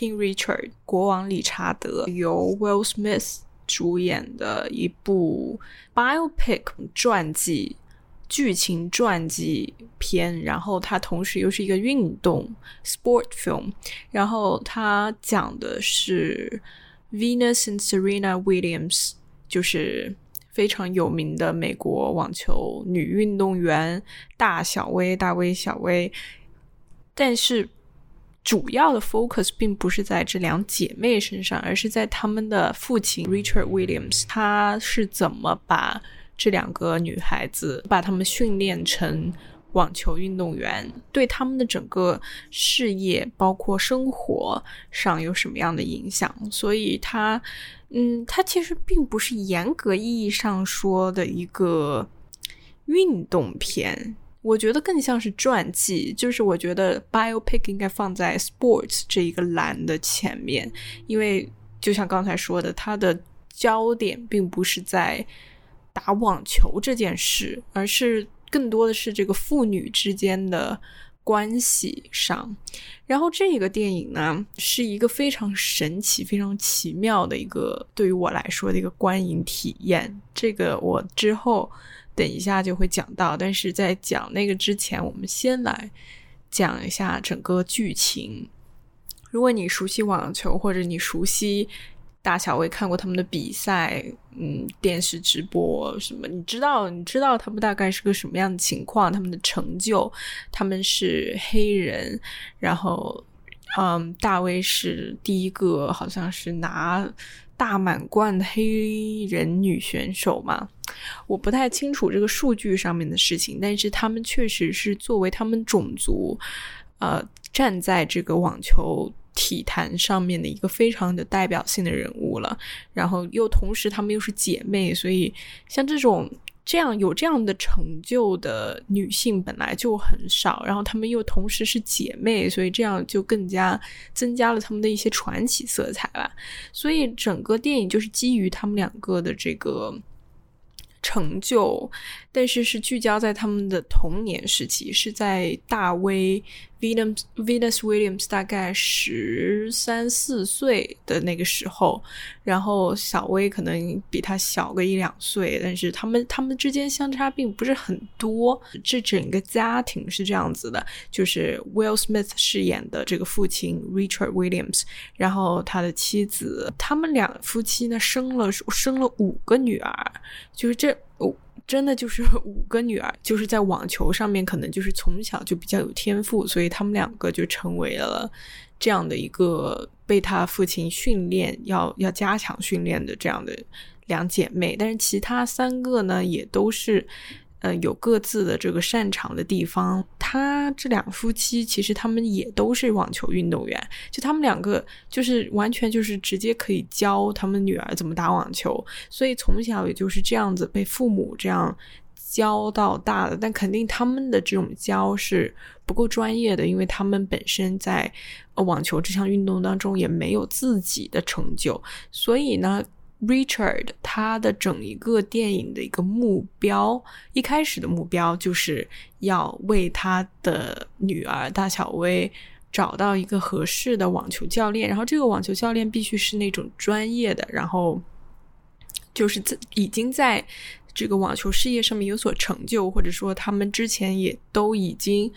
King Richard 国王理查德由 Will Smith 主演的一部 biopic 传记剧情传记片，然后它同时又是一个运动 sport film，然后它讲的是 Venus and Serena Williams，就是非常有名的美国网球女运动员大小威、大威、小威，但是。主要的 focus 并不是在这两姐妹身上，而是在他们的父亲 Richard Williams，他是怎么把这两个女孩子把她们训练成网球运动员，对他们的整个事业包括生活上有什么样的影响？所以，他，嗯，他其实并不是严格意义上说的一个运动片。我觉得更像是传记，就是我觉得 biopic 应该放在 sports 这一个栏的前面，因为就像刚才说的，它的焦点并不是在打网球这件事，而是更多的是这个父女之间的关系上。然后这个电影呢，是一个非常神奇、非常奇妙的一个对于我来说的一个观影体验。这个我之后。等一下就会讲到，但是在讲那个之前，我们先来讲一下整个剧情。如果你熟悉网球，或者你熟悉大小威看过他们的比赛，嗯，电视直播什么，你知道，你知道他们大概是个什么样的情况，他们的成就，他们是黑人，然后，嗯，大威是第一个，好像是拿。大满贯的黑人女选手嘛，我不太清楚这个数据上面的事情，但是他们确实是作为他们种族，呃，站在这个网球体坛上面的一个非常的代表性的人物了。然后又同时，他们又是姐妹，所以像这种。这样有这样的成就的女性本来就很少，然后她们又同时是姐妹，所以这样就更加增加了她们的一些传奇色彩吧。所以整个电影就是基于他们两个的这个成就，但是是聚焦在他们的童年时期，是在大威。Venus Venus Williams 大概十三四岁的那个时候，然后小威可能比他小个一两岁，但是他们他们之间相差并不是很多。这整个家庭是这样子的，就是 Will Smith 饰演的这个父亲 Richard Williams，然后他的妻子，他们两夫妻呢生了生了五个女儿，就是这。真的就是 五个女儿，就是在网球上面可能就是从小就比较有天赋，所以她们两个就成为了这样的一个被他父亲训练要要加强训练的这样的两姐妹。但是其他三个呢，也都是。呃，有各自的这个擅长的地方。他这两夫妻其实他们也都是网球运动员，就他们两个就是完全就是直接可以教他们女儿怎么打网球，所以从小也就是这样子被父母这样教到大的。但肯定他们的这种教是不够专业的，因为他们本身在网球这项运动当中也没有自己的成就，所以呢。Richard 他的整一个电影的一个目标，一开始的目标就是要为他的女儿大小薇找到一个合适的网球教练，然后这个网球教练必须是那种专业的，然后就是已经在这个网球事业上面有所成就，或者说他们之前也都已经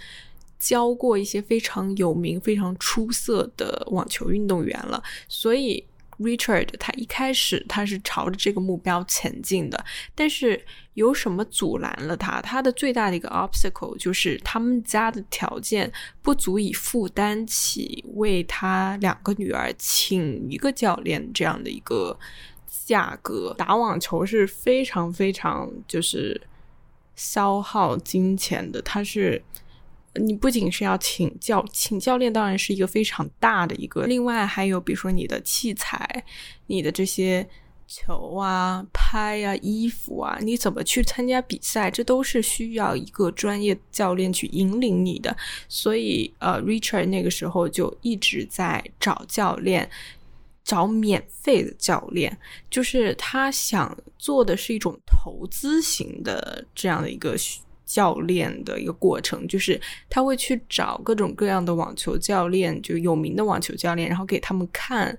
教过一些非常有名、非常出色的网球运动员了，所以。Richard 他一开始他是朝着这个目标前进的，但是有什么阻拦了他？他的最大的一个 obstacle 就是他们家的条件不足以负担起为他两个女儿请一个教练这样的一个价格。打网球是非常非常就是消耗金钱的，他是。你不仅是要请教请教练，当然是一个非常大的一个。另外还有，比如说你的器材、你的这些球啊、拍啊、衣服啊，你怎么去参加比赛，这都是需要一个专业教练去引领你的。所以，呃，Richard 那个时候就一直在找教练，找免费的教练，就是他想做的是一种投资型的这样的一个。教练的一个过程，就是他会去找各种各样的网球教练，就有名的网球教练，然后给他们看，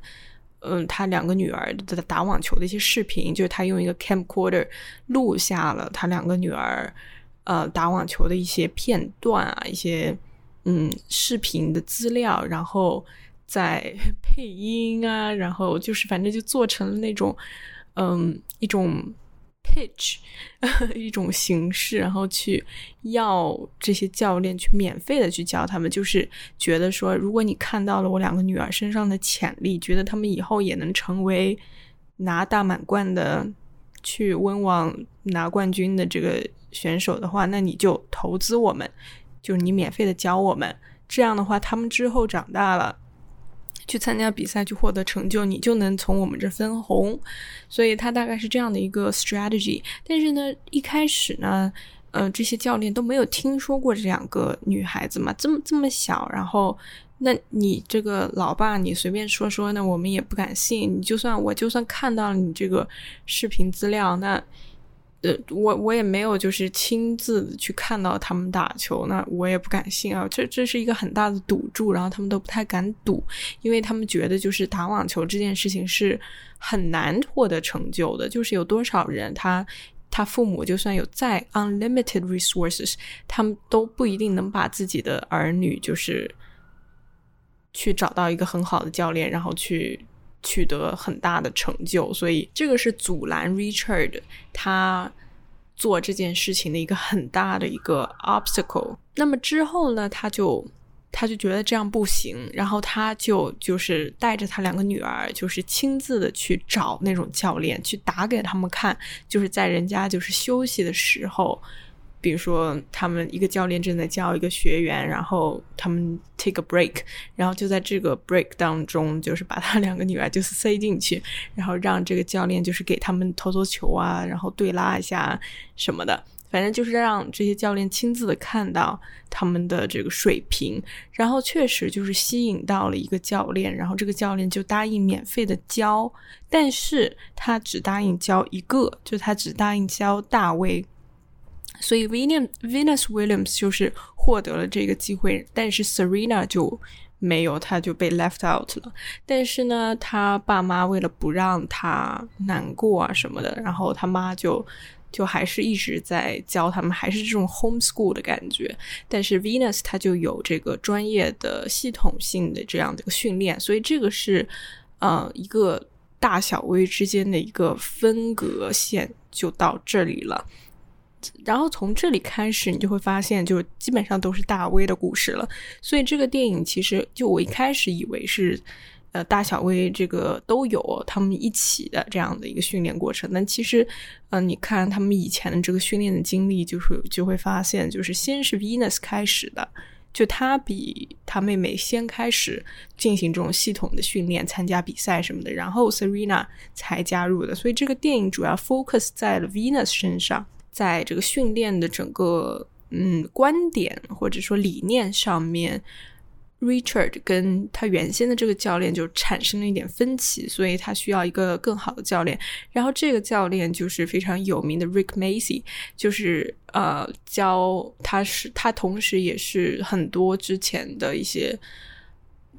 嗯，他两个女儿的打网球的一些视频，就是他用一个 camcorder 录下了他两个女儿呃打网球的一些片段啊，一些嗯视频的资料，然后再配音啊，然后就是反正就做成了那种嗯一种。Pitch 一种形式，然后去要这些教练去免费的去教他们，就是觉得说，如果你看到了我两个女儿身上的潜力，觉得他们以后也能成为拿大满贯的去温网拿冠军的这个选手的话，那你就投资我们，就是你免费的教我们，这样的话，他们之后长大了。去参加比赛，去获得成就，你就能从我们这分红。所以他大概是这样的一个 strategy。但是呢，一开始呢，呃，这些教练都没有听说过这两个女孩子嘛，这么这么小。然后，那你这个老爸，你随便说说，那我们也不敢信。你就算我就算看到了你这个视频资料，那。呃，我我也没有就是亲自去看到他们打球，那我也不敢信啊。这这是一个很大的赌注，然后他们都不太敢赌，因为他们觉得就是打网球这件事情是很难获得成就的。就是有多少人，他他父母就算有再 unlimited resources，他们都不一定能把自己的儿女就是去找到一个很好的教练，然后去。取得很大的成就，所以这个是阻拦 Richard 他做这件事情的一个很大的一个 obstacle。那么之后呢，他就他就觉得这样不行，然后他就就是带着他两个女儿，就是亲自的去找那种教练，去打给他们看，就是在人家就是休息的时候。比如说，他们一个教练正在教一个学员，然后他们 take a break，然后就在这个 break 当中，就是把他两个女儿就是塞进去，然后让这个教练就是给他们投投球啊，然后对拉一下什么的，反正就是让这些教练亲自的看到他们的这个水平，然后确实就是吸引到了一个教练，然后这个教练就答应免费的教，但是他只答应教一个，就他只答应教大卫。所以 Venus Venus Williams 就是获得了这个机会，但是 Serena 就没有，她就被 left out 了。但是呢，他爸妈为了不让他难过啊什么的，然后他妈就就还是一直在教他们，还是这种 homeschool 的感觉。但是 Venus 他就有这个专业的系统性的这样的一个训练，所以这个是呃一个大小威之间的一个分隔线就到这里了。然后从这里开始，你就会发现，就基本上都是大威的故事了。所以这个电影其实就我一开始以为是，呃，大小威这个都有他们一起的这样的一个训练过程。但其实，嗯，你看他们以前的这个训练的经历，就是就会发现，就是先是 Venus 开始的，就他比他妹妹先开始进行这种系统的训练，参加比赛什么的，然后 Serena 才加入的。所以这个电影主要 focus 在了 Venus 身上。在这个训练的整个嗯观点或者说理念上面，Richard 跟他原先的这个教练就产生了一点分歧，所以他需要一个更好的教练。然后这个教练就是非常有名的 Rick Macy，就是呃教他是他同时也是很多之前的一些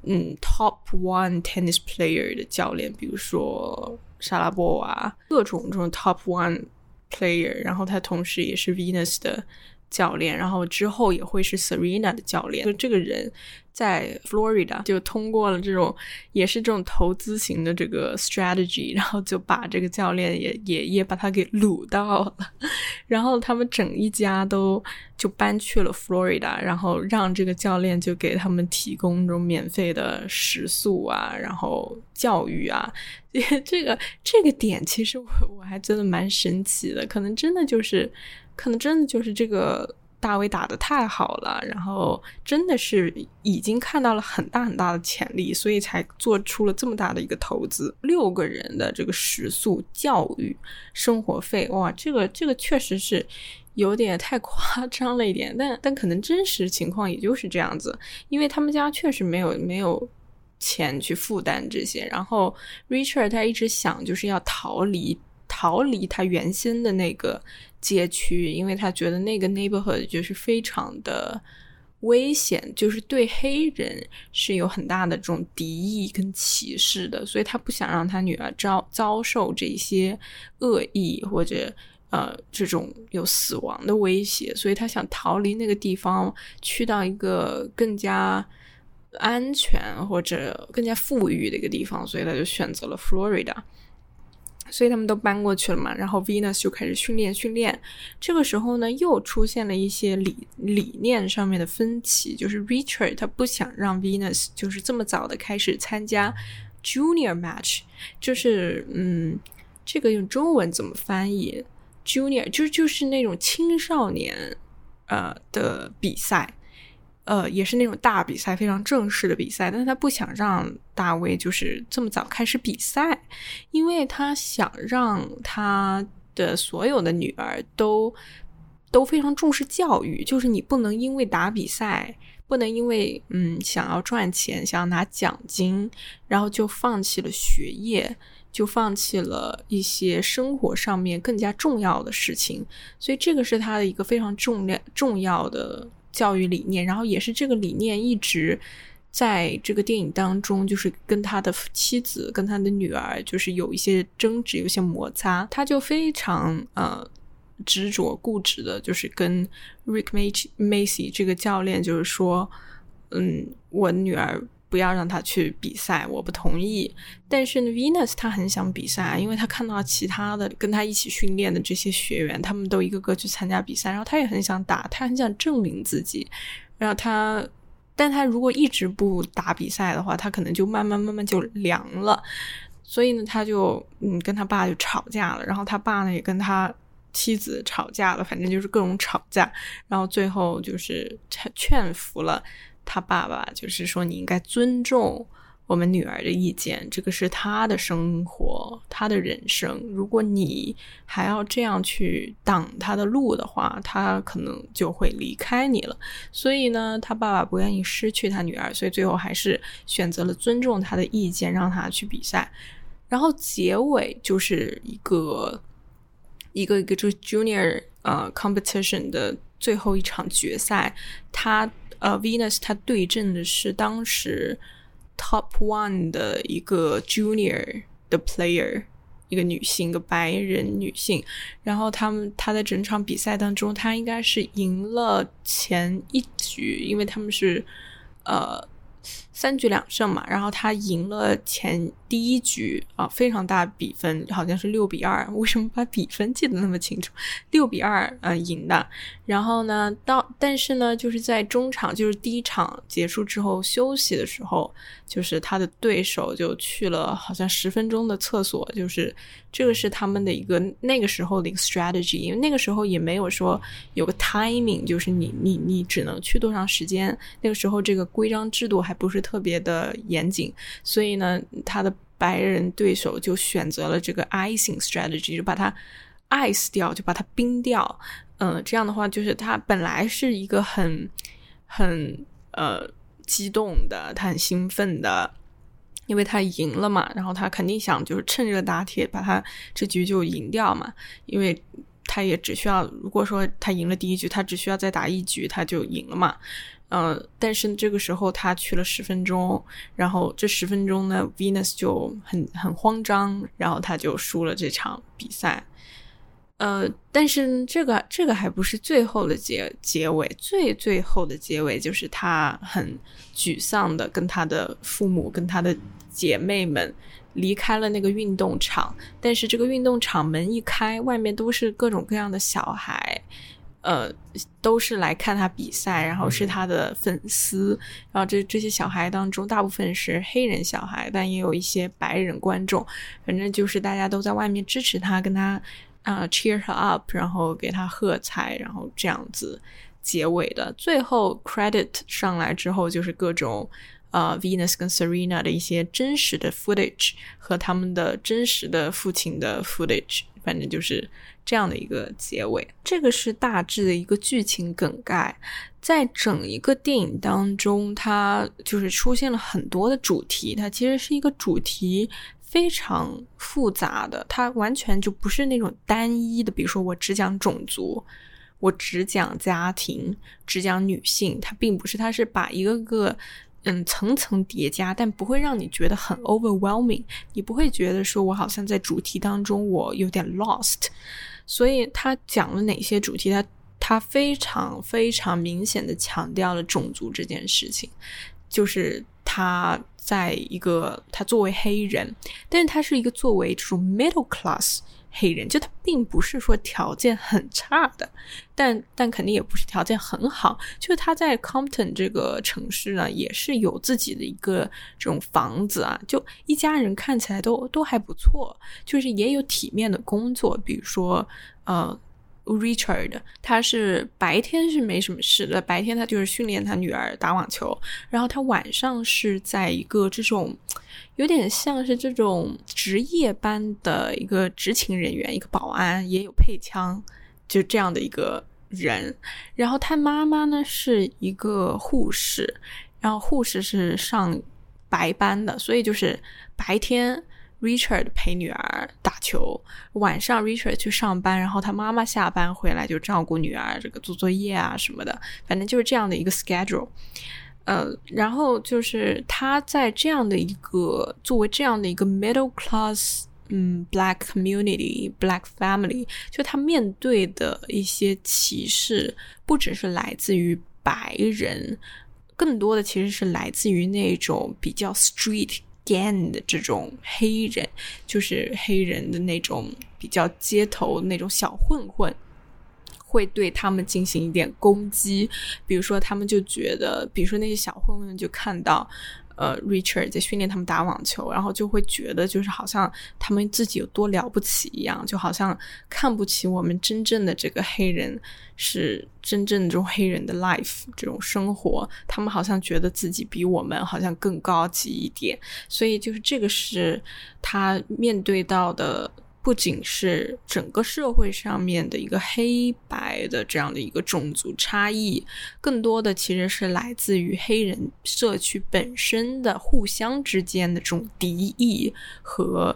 嗯 Top One Tennis Player 的教练，比如说莎拉波娃，各种这种 Top One。player，然后他同时也是 Venus 的教练，然后之后也会是 Serena 的教练。就这个人在 Florida 就通过了这种也是这种投资型的这个 strategy，然后就把这个教练也也也把他给掳到了，然后他们整一家都就搬去了 Florida，然后让这个教练就给他们提供这种免费的食宿啊，然后教育啊。这个这个点其实我我还真的蛮神奇的，可能真的就是，可能真的就是这个大卫打的太好了，然后真的是已经看到了很大很大的潜力，所以才做出了这么大的一个投资。六个人的这个食宿、教育、生活费，哇，这个这个确实是有点太夸张了一点，但但可能真实情况也就是这样子，因为他们家确实没有没有。钱去负担这些，然后 Richard 他一直想就是要逃离逃离他原先的那个街区，因为他觉得那个 neighborhood 就是非常的危险，就是对黑人是有很大的这种敌意跟歧视的，所以他不想让他女儿遭遭受这些恶意或者呃这种有死亡的威胁，所以他想逃离那个地方，去到一个更加安全或者更加富裕的一个地方，所以他就选择了 Florida。所以他们都搬过去了嘛，然后 Venus 就开始训练训练。这个时候呢，又出现了一些理理念上面的分歧，就是 Richard 他不想让 Venus 就是这么早的开始参加 Junior Match，就是嗯，这个用中文怎么翻译？Junior 就就是那种青少年呃的比赛。呃，也是那种大比赛，非常正式的比赛，但是他不想让大卫就是这么早开始比赛，因为他想让他的所有的女儿都都非常重视教育，就是你不能因为打比赛，不能因为嗯想要赚钱，想要拿奖金，然后就放弃了学业，就放弃了一些生活上面更加重要的事情，所以这个是他的一个非常重量重要的。教育理念，然后也是这个理念一直在这个电影当中，就是跟他的妻子、跟他的女儿，就是有一些争执、有些摩擦。他就非常呃执着、固执的，就是跟 Rick Macy 这个教练，就是说，嗯，我女儿。不要让他去比赛，我不同意。但是呢，Venus 他很想比赛，因为他看到其他的跟他一起训练的这些学员，他们都一个个去参加比赛，然后他也很想打，他很想证明自己。然后他，但他如果一直不打比赛的话，他可能就慢慢慢慢就凉了。所以呢，他就嗯跟他爸就吵架了，然后他爸呢也跟他妻子吵架了，反正就是各种吵架，然后最后就是劝服了。他爸爸就是说，你应该尊重我们女儿的意见，这个是她的生活，她的人生。如果你还要这样去挡她的路的话，她可能就会离开你了。所以呢，他爸爸不愿意失去他女儿，所以最后还是选择了尊重她的意见，让她去比赛。然后结尾就是一个一个一个就是 junior 呃 competition 的最后一场决赛，他。呃，Venus 它对阵的是当时 Top One 的一个 Junior 的 Player，一个女性，一个白人女性。然后他们她在整场比赛当中，她应该是赢了前一局，因为他们是呃三局两胜嘛。然后他赢了前。第一局啊，非常大比分，好像是六比二。为什么把比分记得那么清楚？六比二，呃，赢的。然后呢，到但是呢，就是在中场，就是第一场结束之后休息的时候，就是他的对手就去了好像十分钟的厕所。就是这个是他们的一个那个时候的一个 strategy，因为那个时候也没有说有个 timing，就是你你你只能去多长时间。那个时候这个规章制度还不是特别的严谨，所以呢，他的。白人对手就选择了这个 icing strategy，就把它 ice 掉，就把它冰掉。嗯，这样的话，就是他本来是一个很很呃激动的，他很兴奋的，因为他赢了嘛。然后他肯定想就是趁热打铁，把他这局就赢掉嘛。因为他也只需要，如果说他赢了第一局，他只需要再打一局，他就赢了嘛。嗯，但是这个时候他去了十分钟，然后这十分钟呢，Venus 就很很慌张，然后他就输了这场比赛。呃，但是这个这个还不是最后的结结尾，最最后的结尾就是他很沮丧的跟他的父母跟他的姐妹们离开了那个运动场，但是这个运动场门一开，外面都是各种各样的小孩。呃，都是来看他比赛，然后是他的粉丝，然后这这些小孩当中，大部分是黑人小孩，但也有一些白人观众，反正就是大家都在外面支持他，跟他啊 cheer her up，然后给他喝彩，然后这样子结尾的。最后 credit 上来之后，就是各种呃 Venus 跟 Serena 的一些真实的 footage 和他们的真实的父亲的 footage，反正就是。这样的一个结尾，这个是大致的一个剧情梗概。在整一个电影当中，它就是出现了很多的主题，它其实是一个主题非常复杂的，它完全就不是那种单一的。比如说，我只讲种族，我只讲家庭，只讲女性，它并不是，它是把一个个嗯层层叠加，但不会让你觉得很 overwhelming，你不会觉得说我好像在主题当中我有点 lost。所以他讲了哪些主题？他他非常非常明显的强调了种族这件事情，就是他。在一个他作为黑人，但是他是一个作为这种 middle class 黑人，就他并不是说条件很差的，但但肯定也不是条件很好。就是他在 Compton 这个城市呢，也是有自己的一个这种房子啊，就一家人看起来都都还不错，就是也有体面的工作，比如说呃。Richard，他是白天是没什么事的，白天他就是训练他女儿打网球，然后他晚上是在一个这种有点像是这种值夜班的一个执勤人员，一个保安也有配枪，就这样的一个人。然后他妈妈呢是一个护士，然后护士是上白班的，所以就是白天。Richard 陪女儿打球，晚上 Richard 去上班，然后他妈妈下班回来就照顾女儿，这个做作业啊什么的，反正就是这样的一个 schedule。呃，然后就是他在这样的一个作为这样的一个 middle class，嗯，black community，black family，就他面对的一些歧视，不只是来自于白人，更多的其实是来自于那种比较 street。Gang 的这种黑人，就是黑人的那种比较街头那种小混混，会对他们进行一点攻击。比如说，他们就觉得，比如说那些小混混就看到。呃，Richard 在训练他们打网球，然后就会觉得就是好像他们自己有多了不起一样，就好像看不起我们真正的这个黑人，是真正的这种黑人的 life 这种生活，他们好像觉得自己比我们好像更高级一点，所以就是这个是他面对到的。不仅是整个社会上面的一个黑白的这样的一个种族差异，更多的其实是来自于黑人社区本身的互相之间的这种敌意和，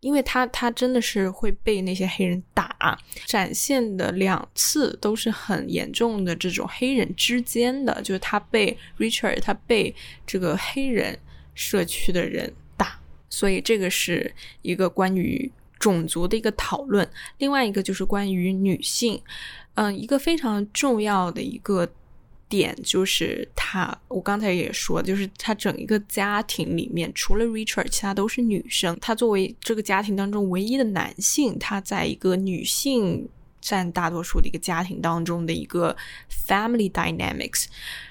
因为他他真的是会被那些黑人打，展现的两次都是很严重的这种黑人之间的，就是他被 Richard 他被这个黑人社区的人打，所以这个是一个关于。种族的一个讨论，另外一个就是关于女性，嗯，一个非常重要的一个点就是他，我刚才也说，就是他整一个家庭里面，除了 Richard，其他都是女生。他作为这个家庭当中唯一的男性，他在一个女性占大多数的一个家庭当中的一个 family dynamics，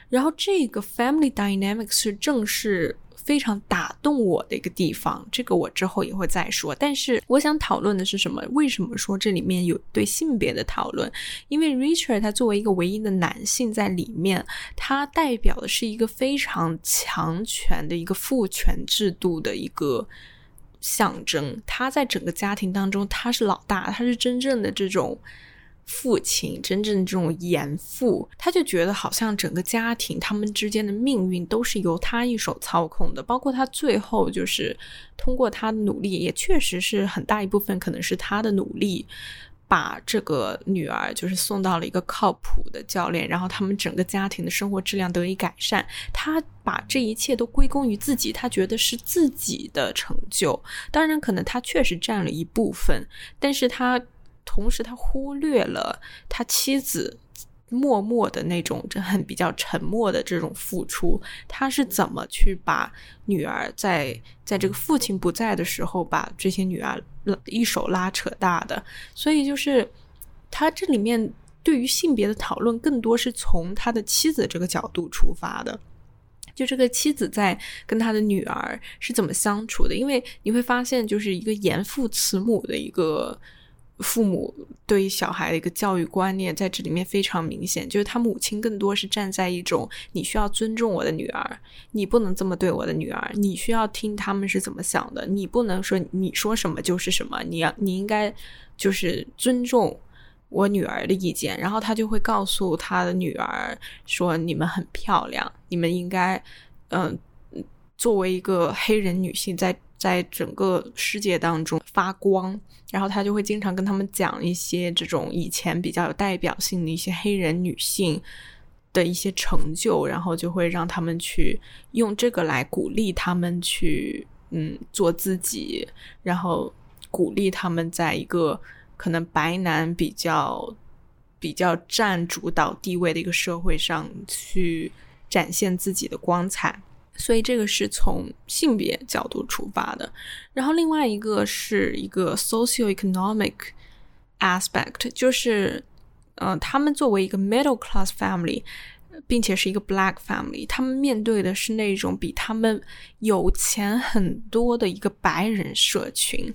然后这个 family dynamics 是正是。非常打动我的一个地方，这个我之后也会再说。但是我想讨论的是什么？为什么说这里面有对性别的讨论？因为 Richard 他作为一个唯一的男性在里面，他代表的是一个非常强权的一个父权制度的一个象征。他在整个家庭当中，他是老大，他是真正的这种。父亲真正这种严父，他就觉得好像整个家庭他们之间的命运都是由他一手操控的，包括他最后就是通过他的努力，也确实是很大一部分可能是他的努力，把这个女儿就是送到了一个靠谱的教练，然后他们整个家庭的生活质量得以改善。他把这一切都归功于自己，他觉得是自己的成就。当然，可能他确实占了一部分，但是他。同时，他忽略了他妻子默默的那种很比较沉默的这种付出。他是怎么去把女儿在在这个父亲不在的时候，把这些女儿一手拉扯大的？所以，就是他这里面对于性别的讨论，更多是从他的妻子这个角度出发的。就这个妻子在跟他的女儿是怎么相处的？因为你会发现，就是一个严父慈母的一个。父母对于小孩的一个教育观念在这里面非常明显，就是他母亲更多是站在一种你需要尊重我的女儿，你不能这么对我的女儿，你需要听他们是怎么想的，你不能说你说什么就是什么，你要你应该就是尊重我女儿的意见，然后他就会告诉他的女儿说你们很漂亮，你们应该嗯作为一个黑人女性在。在整个世界当中发光。然后他就会经常跟他们讲一些这种以前比较有代表性的一些黑人女性的一些成就，然后就会让他们去用这个来鼓励他们去嗯做自己，然后鼓励他们在一个可能白男比较比较占主导地位的一个社会上去展现自己的光彩。所以这个是从性别角度出发的，然后另外一个是一个 socio-economic aspect，就是，呃，他们作为一个 middle class family，并且是一个 black family，他们面对的是那种比他们有钱很多的一个白人社群，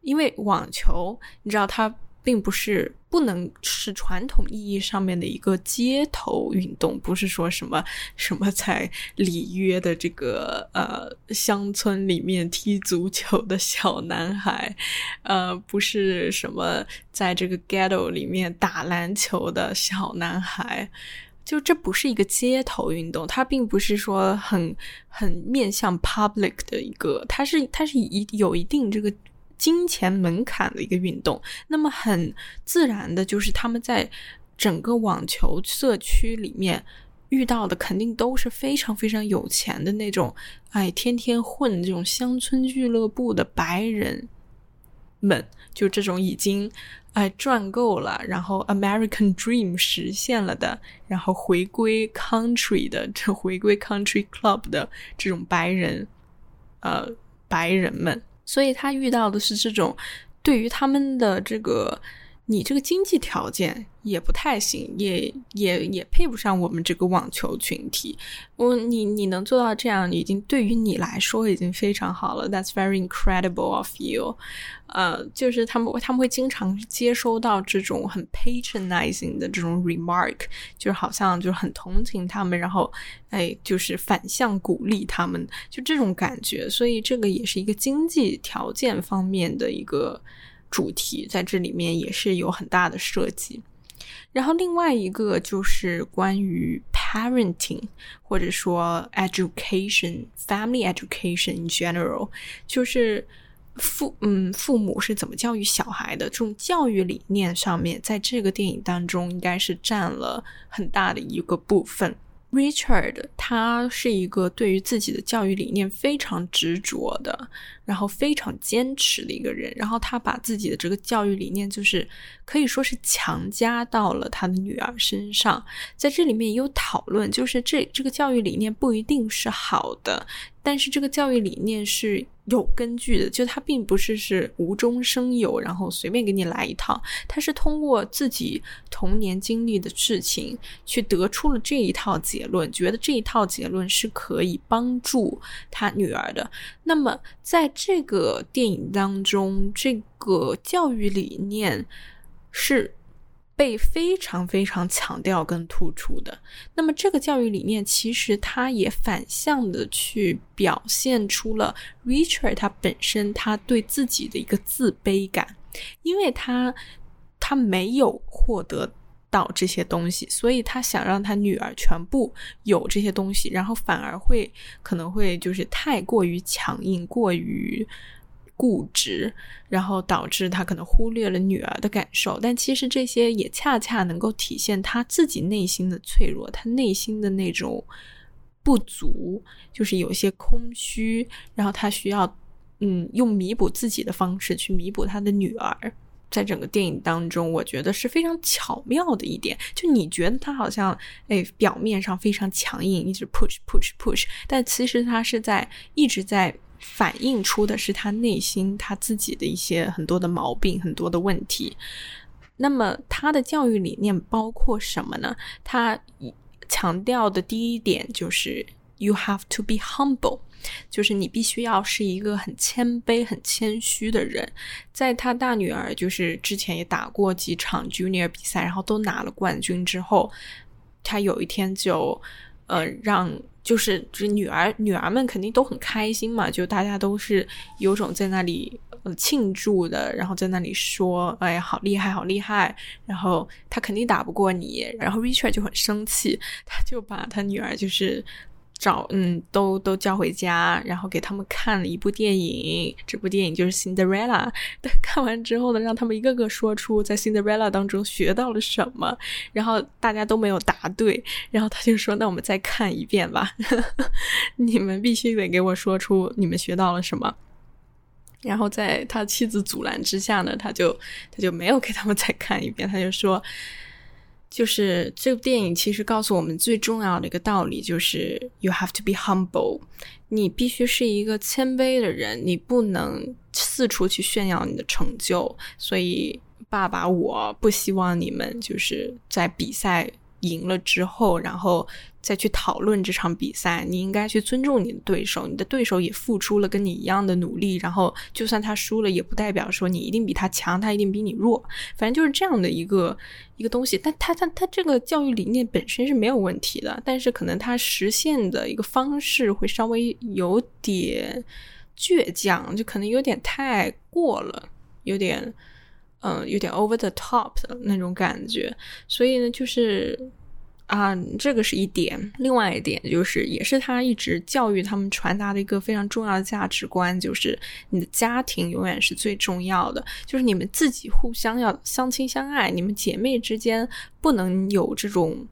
因为网球，你知道它。并不是不能是传统意义上面的一个街头运动，不是说什么什么在里约的这个呃乡村里面踢足球的小男孩，呃，不是什么在这个 ghetto 里面打篮球的小男孩，就这不是一个街头运动，它并不是说很很面向 public 的一个，它是它是一有一定这个。金钱门槛的一个运动，那么很自然的就是他们在整个网球社区里面遇到的肯定都是非常非常有钱的那种，哎，天天混这种乡村俱乐部的白人们，就这种已经哎赚够了，然后 American Dream 实现了的，然后回归 Country 的这回归 Country Club 的这种白人，呃，白人们。所以他遇到的是这种，对于他们的这个。你这个经济条件也不太行，也也也配不上我们这个网球群体。我你你能做到这样，已经对于你来说已经非常好了。That's very incredible of you。呃，就是他们他们会经常接收到这种很 patronizing 的这种 remark，就是好像就是很同情他们，然后哎，就是反向鼓励他们，就这种感觉。所以这个也是一个经济条件方面的一个。主题在这里面也是有很大的设计，然后另外一个就是关于 parenting 或者说 education family education in general，就是父嗯父母是怎么教育小孩的这种教育理念上面，在这个电影当中应该是占了很大的一个部分。Richard，他是一个对于自己的教育理念非常执着的，然后非常坚持的一个人。然后他把自己的这个教育理念，就是可以说是强加到了他的女儿身上。在这里面也有讨论，就是这这个教育理念不一定是好的。但是这个教育理念是有根据的，就他并不是是无中生有，然后随便给你来一套。他是通过自己童年经历的事情去得出了这一套结论，觉得这一套结论是可以帮助他女儿的。那么在这个电影当中，这个教育理念是。被非常非常强调跟突出的，那么这个教育理念其实它也反向的去表现出了 Richard 他本身他对自己的一个自卑感，因为他他没有获得到这些东西，所以他想让他女儿全部有这些东西，然后反而会可能会就是太过于强硬，过于。固执，然后导致他可能忽略了女儿的感受，但其实这些也恰恰能够体现他自己内心的脆弱，他内心的那种不足，就是有些空虚，然后他需要嗯用弥补自己的方式去弥补他的女儿。在整个电影当中，我觉得是非常巧妙的一点，就你觉得他好像哎表面上非常强硬，一直 push push push，但其实他是在一直在。反映出的是他内心他自己的一些很多的毛病，很多的问题。那么他的教育理念包括什么呢？他强调的第一点就是 “you have to be humble”，就是你必须要是一个很谦卑、很谦虚的人。在他大女儿就是之前也打过几场 Junior 比赛，然后都拿了冠军之后，他有一天就呃让。就是这女儿女儿们肯定都很开心嘛，就大家都是有种在那里呃庆祝的，然后在那里说，哎呀，好厉害，好厉害。然后他肯定打不过你，然后 Richard 就很生气，他就把他女儿就是找嗯，都都叫回家，然后给他们看了一部电影。这部电影就是《Cinderella》。看完之后呢，让他们一个个说出在《Cinderella》当中学到了什么。然后大家都没有答对，然后他就说：“那我们再看一遍吧，你们必须得给我说出你们学到了什么。”然后在他妻子阻拦之下呢，他就他就没有给他们再看一遍，他就说。就是这部电影其实告诉我们最重要的一个道理，就是 you have to be humble，你必须是一个谦卑的人，你不能四处去炫耀你的成就。所以，爸爸，我不希望你们就是在比赛。赢了之后，然后再去讨论这场比赛。你应该去尊重你的对手，你的对手也付出了跟你一样的努力。然后，就算他输了，也不代表说你一定比他强，他一定比你弱。反正就是这样的一个一个东西。但他他他这个教育理念本身是没有问题的，但是可能他实现的一个方式会稍微有点倔强，就可能有点太过了，有点。嗯，有点 over the top 的那种感觉，所以呢，就是啊，这个是一点。另外一点就是，也是他一直教育他们传达的一个非常重要的价值观，就是你的家庭永远是最重要的，就是你们自己互相要相亲相爱，你们姐妹之间不能有这种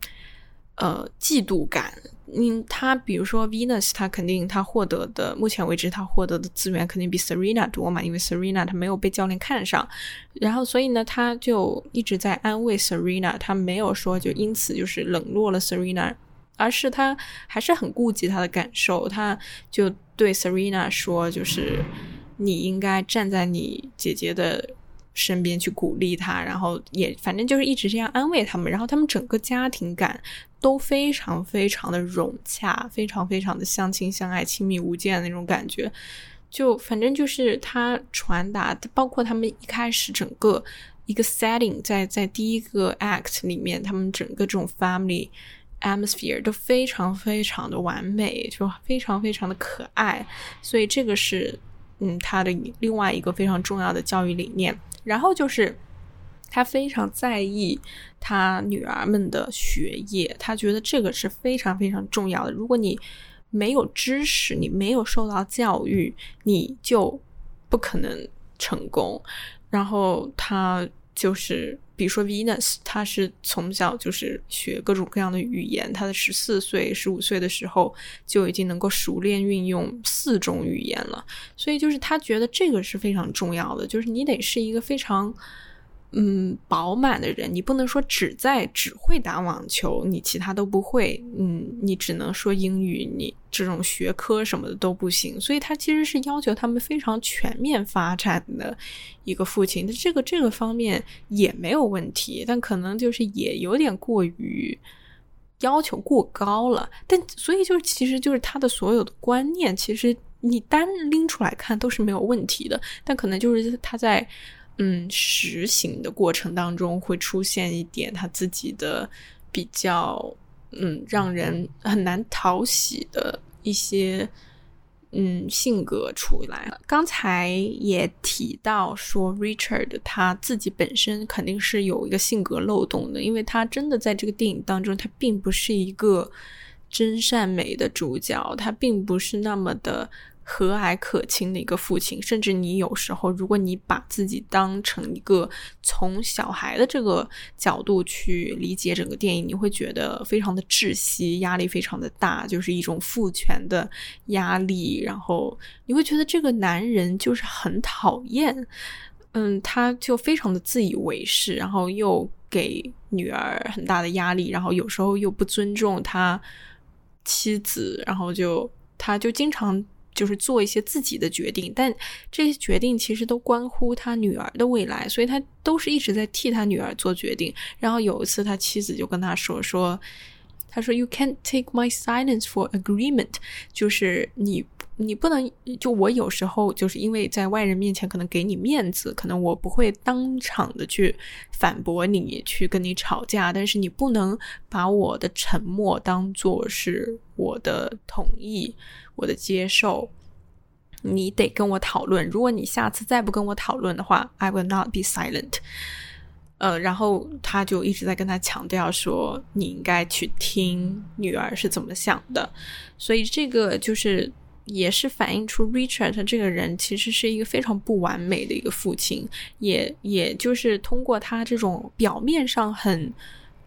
呃嫉妒感。嗯，他比如说 Venus，他肯定他获得的，目前为止他获得的资源肯定比 Serena 多嘛，因为 Serena 他没有被教练看上，然后所以呢，他就一直在安慰 Serena，他没有说就因此就是冷落了 Serena，而是他还是很顾及他的感受，他就对 Serena 说，就是你应该站在你姐姐的。身边去鼓励他，然后也反正就是一直这样安慰他们，然后他们整个家庭感都非常非常的融洽，非常非常的相亲相爱、亲密无间的那种感觉。就反正就是他传达，包括他们一开始整个一个 setting，在在第一个 act 里面，他们整个这种 family atmosphere 都非常非常的完美，就非常非常的可爱。所以这个是嗯他的另外一个非常重要的教育理念。然后就是，他非常在意他女儿们的学业，他觉得这个是非常非常重要的。如果你没有知识，你没有受到教育，你就不可能成功。然后他就是，比如说 Venus，他是从小就是学各种各样的语言，他的十四岁、十五岁的时候就已经能够熟练运用四种语言了。所以就是他觉得这个是非常重要的，就是你得是一个非常。嗯，饱满的人，你不能说只在只会打网球，你其他都不会。嗯，你只能说英语，你这种学科什么的都不行。所以他其实是要求他们非常全面发展的一个父亲。那这个这个方面也没有问题，但可能就是也有点过于要求过高了。但所以就是其实就是他的所有的观念，其实你单拎出来看都是没有问题的。但可能就是他在。嗯，实行的过程当中会出现一点他自己的比较，嗯，让人很难讨喜的一些，嗯，性格出来。刚才也提到说，Richard 他自己本身肯定是有一个性格漏洞的，因为他真的在这个电影当中，他并不是一个真善美的主角，他并不是那么的。和蔼可亲的一个父亲，甚至你有时候，如果你把自己当成一个从小孩的这个角度去理解整个电影，你会觉得非常的窒息，压力非常的大，就是一种父权的压力。然后你会觉得这个男人就是很讨厌，嗯，他就非常的自以为是，然后又给女儿很大的压力，然后有时候又不尊重他妻子，然后就他就经常。就是做一些自己的决定，但这些决定其实都关乎他女儿的未来，所以他都是一直在替他女儿做决定。然后有一次，他妻子就跟他说：“说，他说 You can't take my silence for agreement，就是你你不能就我有时候就是因为在外人面前可能给你面子，可能我不会当场的去反驳你，去跟你吵架，但是你不能把我的沉默当做是我的同意。”我的接受，你得跟我讨论。如果你下次再不跟我讨论的话，I will not be silent。呃，然后他就一直在跟他强调说，你应该去听女儿是怎么想的。所以这个就是也是反映出 Richard 这个人其实是一个非常不完美的一个父亲，也也就是通过他这种表面上很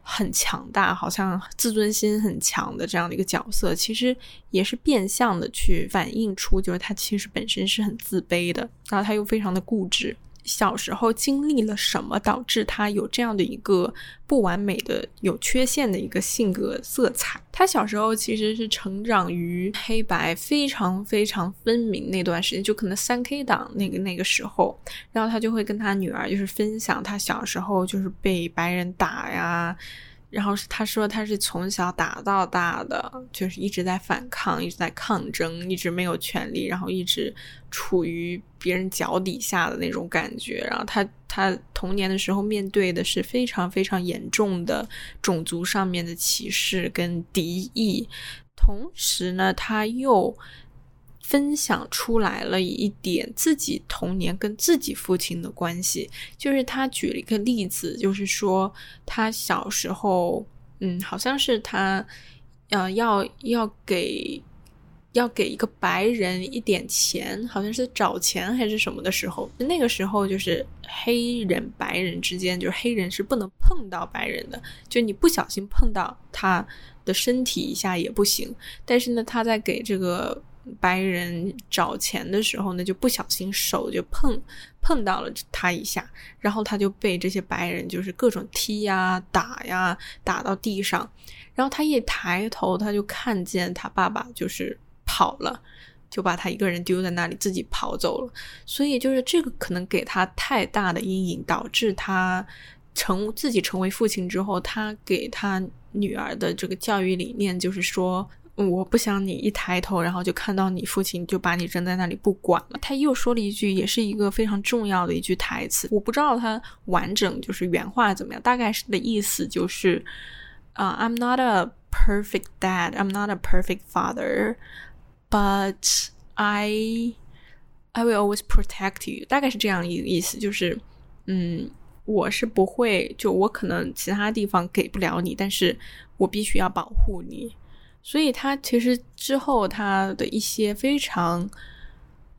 很强大，好像自尊心很强的这样的一个角色，其实也是变相的去反映出，就是他其实本身是很自卑的，然后他又非常的固执。小时候经历了什么，导致他有这样的一个不完美的、有缺陷的一个性格色彩？他小时候其实是成长于黑白非常非常分明那段时间，就可能三 K 党那个那个时候，然后他就会跟他女儿就是分享他小时候就是被白人打呀。然后是他说他是从小打到大的，就是一直在反抗，一直在抗争，一直没有权利，然后一直处于别人脚底下的那种感觉。然后他他童年的时候面对的是非常非常严重的种族上面的歧视跟敌意，同时呢他又。分享出来了一点自己童年跟自己父亲的关系，就是他举了一个例子，就是说他小时候，嗯，好像是他，呃，要要给要给一个白人一点钱，好像是找钱还是什么的时候，那个时候就是黑人白人之间，就是黑人是不能碰到白人的，就你不小心碰到他的身体一下也不行，但是呢，他在给这个。白人找钱的时候呢，就不小心手就碰碰到了他一下，然后他就被这些白人就是各种踢呀、打呀，打到地上。然后他一抬头，他就看见他爸爸就是跑了，就把他一个人丢在那里，自己跑走了。所以就是这个可能给他太大的阴影，导致他成自己成为父亲之后，他给他女儿的这个教育理念就是说。我不想你一抬头，然后就看到你父亲就把你扔在那里不管了。他又说了一句，也是一个非常重要的一句台词，我不知道他完整就是原话怎么样，大概是的意思就是啊，I'm not a perfect dad, I'm not a perfect father, but I I will always protect you。大概是这样一个意思，就是嗯，我是不会，就我可能其他地方给不了你，但是我必须要保护你。所以他其实之后他的一些非常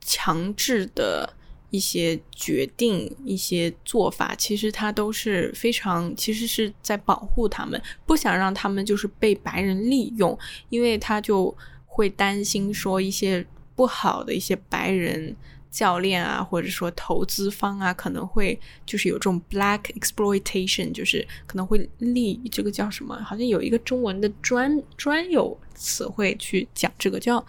强制的一些决定、一些做法，其实他都是非常，其实是在保护他们，不想让他们就是被白人利用，因为他就会担心说一些不好的一些白人。教练啊，或者说投资方啊，可能会就是有这种 black exploitation，就是可能会利这个叫什么？好像有一个中文的专专有词汇去讲这个叫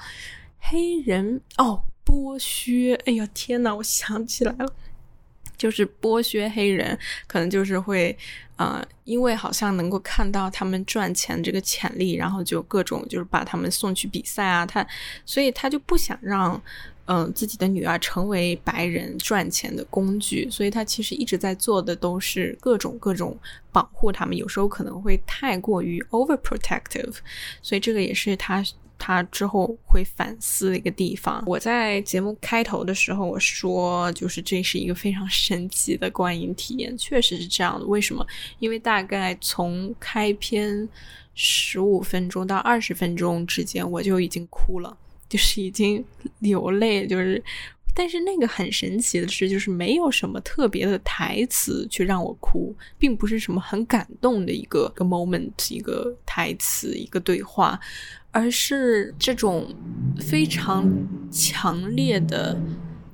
黑人哦剥削。哎呀天呐，我想起来了，就是剥削黑人，可能就是会啊，因为好像能够看到他们赚钱这个潜力，然后就各种就是把他们送去比赛啊，他所以他就不想让。嗯，自己的女儿成为白人赚钱的工具，所以他其实一直在做的都是各种各种保护他们，有时候可能会太过于 overprotective，所以这个也是他他之后会反思的一个地方。我在节目开头的时候我说，就是这是一个非常神奇的观影体验，确实是这样的。为什么？因为大概从开篇十五分钟到二十分钟之间，我就已经哭了。就是已经流泪，就是，但是那个很神奇的是，就是没有什么特别的台词去让我哭，并不是什么很感动的一个个 moment，一个台词，一个对话，而是这种非常强烈的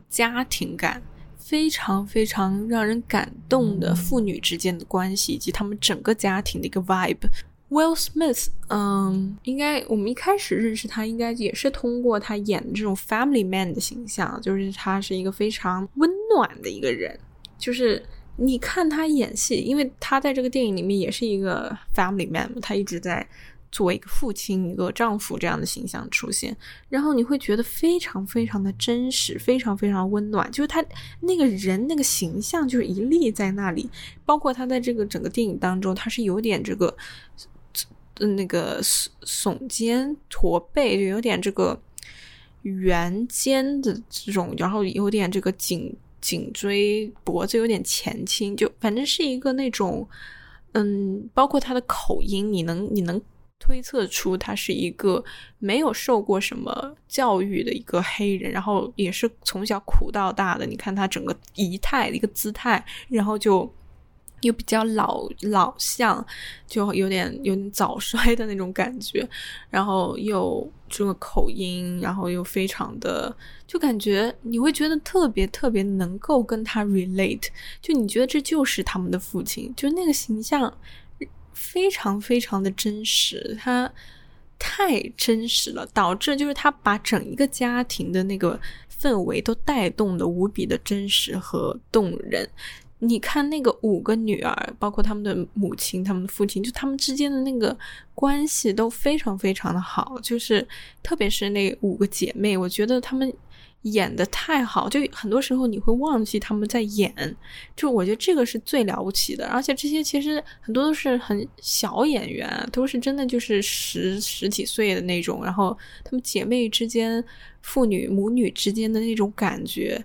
家庭感，非常非常让人感动的父女之间的关系，以及他们整个家庭的一个 vibe。Will Smith，嗯，应该我们一开始认识他，应该也是通过他演的这种 Family Man 的形象，就是他是一个非常温暖的一个人。就是你看他演戏，因为他在这个电影里面也是一个 Family Man，他一直在作为一个父亲、一个丈夫这样的形象出现，然后你会觉得非常非常的真实，非常非常温暖。就是他那个人那个形象就是一立在那里，包括他在这个整个电影当中，他是有点这个。那个耸耸肩驼背，就有点这个圆肩的这种，然后有点这个颈颈椎脖子有点前倾，就反正是一个那种，嗯，包括他的口音，你能你能推测出他是一个没有受过什么教育的一个黑人，然后也是从小苦到大的。你看他整个仪态一个姿态，然后就。又比较老老相，就有点有点早衰的那种感觉，然后又这个口音，然后又非常的，就感觉你会觉得特别特别能够跟他 relate，就你觉得这就是他们的父亲，就那个形象非常非常的真实，他太真实了，导致就是他把整一个家庭的那个氛围都带动的无比的真实和动人。你看那个五个女儿，包括他们的母亲、他们的父亲，就他们之间的那个关系都非常非常的好。就是特别是那五个姐妹，我觉得他们演的太好，就很多时候你会忘记他们在演。就我觉得这个是最了不起的。而且这些其实很多都是很小演员，都是真的就是十十几岁的那种。然后他们姐妹之间、父女母女之间的那种感觉。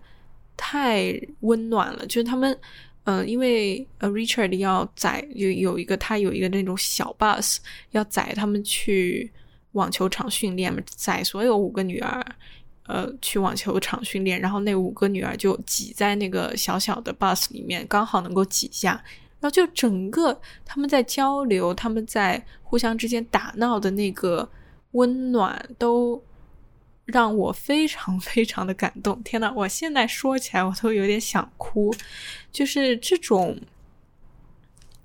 太温暖了，就是他们，嗯，因为呃，Richard 要载有有一个他有一个那种小 bus 要载他们去网球场训练嘛，载所有五个女儿，呃，去网球场训练，然后那五个女儿就挤在那个小小的 bus 里面，刚好能够挤下，然后就整个他们在交流，他们在互相之间打闹的那个温暖都。让我非常非常的感动，天呐，我现在说起来我都有点想哭，就是这种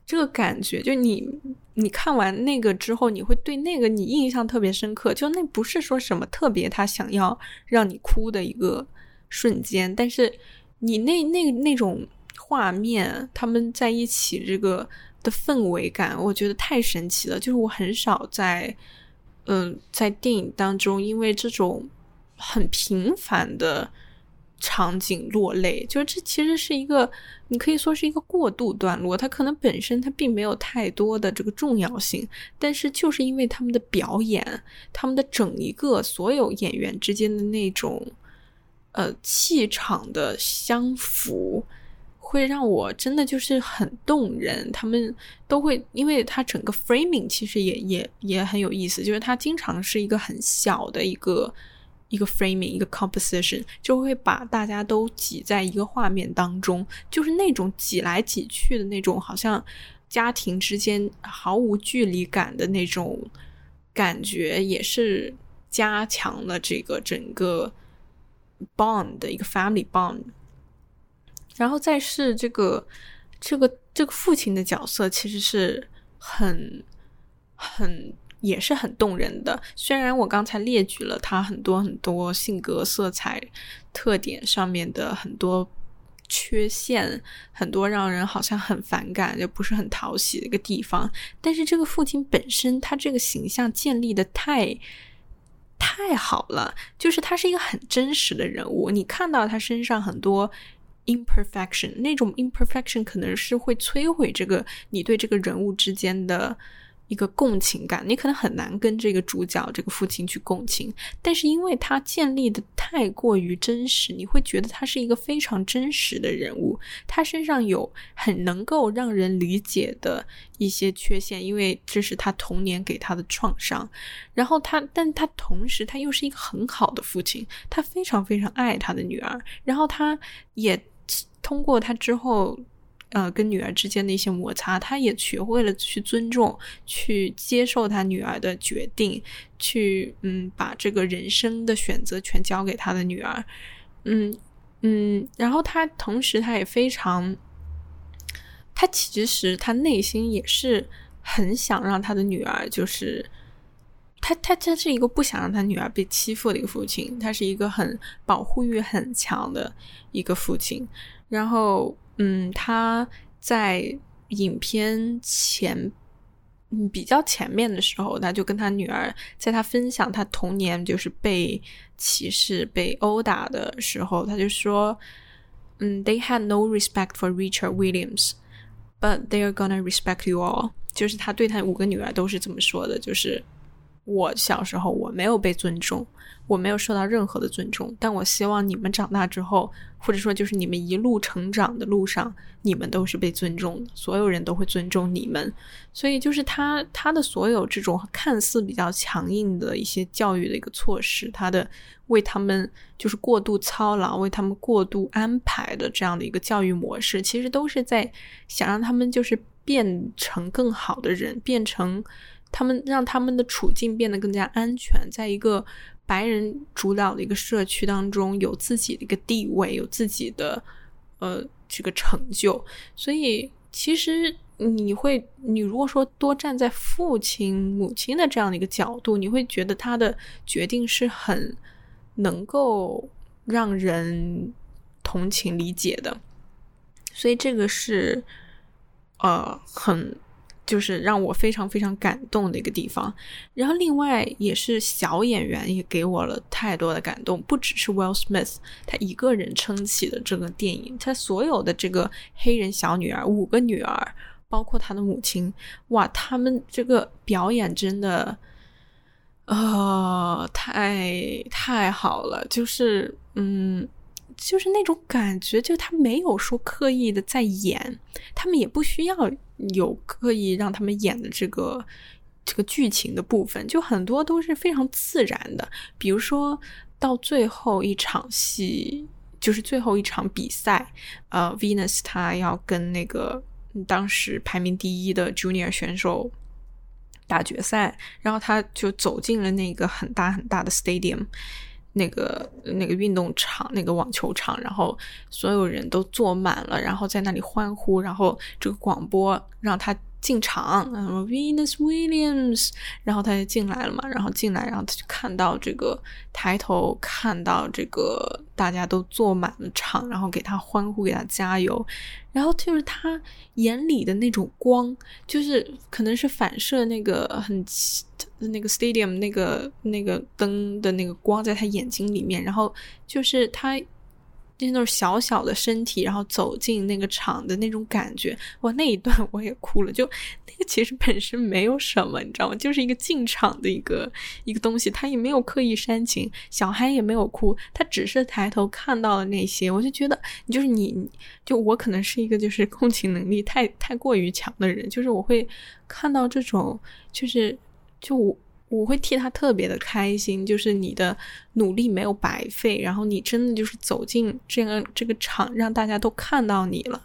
这个感觉，就你你看完那个之后，你会对那个你印象特别深刻，就那不是说什么特别他想要让你哭的一个瞬间，但是你那那那种画面，他们在一起这个的氛围感，我觉得太神奇了，就是我很少在。嗯，在电影当中，因为这种很平凡的场景落泪，就是这其实是一个，你可以说是一个过渡段落。它可能本身它并没有太多的这个重要性，但是就是因为他们的表演，他们的整一个所有演员之间的那种呃气场的相符。会让我真的就是很动人，他们都会，因为它整个 framing 其实也也也很有意思，就是它经常是一个很小的一个一个 framing 一个 composition，就会把大家都挤在一个画面当中，就是那种挤来挤去的那种，好像家庭之间毫无距离感的那种感觉，也是加强了这个整个 bond 的一个 family bond。然后再是这个，这个这个父亲的角色，其实是很很也是很动人的。虽然我刚才列举了他很多很多性格色彩特点上面的很多缺陷，很多让人好像很反感，就不是很讨喜的一个地方，但是这个父亲本身，他这个形象建立的太太好了，就是他是一个很真实的人物，你看到他身上很多。imperfection 那种 imperfection 可能是会摧毁这个你对这个人物之间的一个共情感，你可能很难跟这个主角这个父亲去共情。但是因为他建立的太过于真实，你会觉得他是一个非常真实的人物。他身上有很能够让人理解的一些缺陷，因为这是他童年给他的创伤。然后他，但他同时他又是一个很好的父亲，他非常非常爱他的女儿。然后他也。通过他之后，呃，跟女儿之间的一些摩擦，他也学会了去尊重、去接受他女儿的决定，去嗯，把这个人生的选择权交给他的女儿，嗯嗯，然后他同时他也非常，他其实他内心也是很想让他的女儿，就是他他他是一个不想让他女儿被欺负的一个父亲，他是一个很保护欲很强的一个父亲。然后，嗯，他在影片前，嗯，比较前面的时候，他就跟他女儿，在他分享他童年就是被歧视、被殴打的时候，他就说，嗯，They had no respect for Richard Williams, but they are gonna respect you all。就是他对他五个女儿都是这么说的，就是我小时候我没有被尊重，我没有受到任何的尊重，但我希望你们长大之后，或者说就是你们一路成长的路上，你们都是被尊重的，所有人都会尊重你们。所以就是他他的所有这种看似比较强硬的一些教育的一个措施，他的为他们就是过度操劳、为他们过度安排的这样的一个教育模式，其实都是在想让他们就是变成更好的人，变成。他们让他们的处境变得更加安全，在一个白人主导的一个社区当中，有自己的一个地位，有自己的呃这个成就。所以，其实你会，你如果说多站在父亲、母亲的这样的一个角度，你会觉得他的决定是很能够让人同情理解的。所以，这个是呃很。就是让我非常非常感动的一个地方，然后另外也是小演员也给我了太多的感动，不只是 Will Smith 他一个人撑起的这个电影，他所有的这个黑人小女儿五个女儿，包括他的母亲，哇，他们这个表演真的，呃，太太好了，就是嗯。就是那种感觉，就他没有说刻意的在演，他们也不需要有刻意让他们演的这个这个剧情的部分，就很多都是非常自然的。比如说到最后一场戏，就是最后一场比赛，呃，Venus 他要跟那个当时排名第一的 Junior 选手打决赛，然后他就走进了那个很大很大的 Stadium。那个那个运动场，那个网球场，然后所有人都坐满了，然后在那里欢呼，然后这个广播让他进场，什么 Venus Williams，然后他就进来了嘛，然后进来，然后他就看到这个抬头看到这个大家都坐满了场，然后给他欢呼，给他加油，然后就是他眼里的那种光，就是可能是反射那个很。那个 stadium 那个那个灯的那个光在他眼睛里面，然后就是他就那种小小的身体，然后走进那个场的那种感觉，哇，那一段我也哭了。就那个其实本身没有什么，你知道吗？就是一个进场的一个一个东西，他也没有刻意煽情，小孩也没有哭，他只是抬头看到了那些，我就觉得，就是你就我可能是一个就是共情能力太太过于强的人，就是我会看到这种就是。就我我会替他特别的开心，就是你的努力没有白费，然后你真的就是走进这个这个场，让大家都看到你了，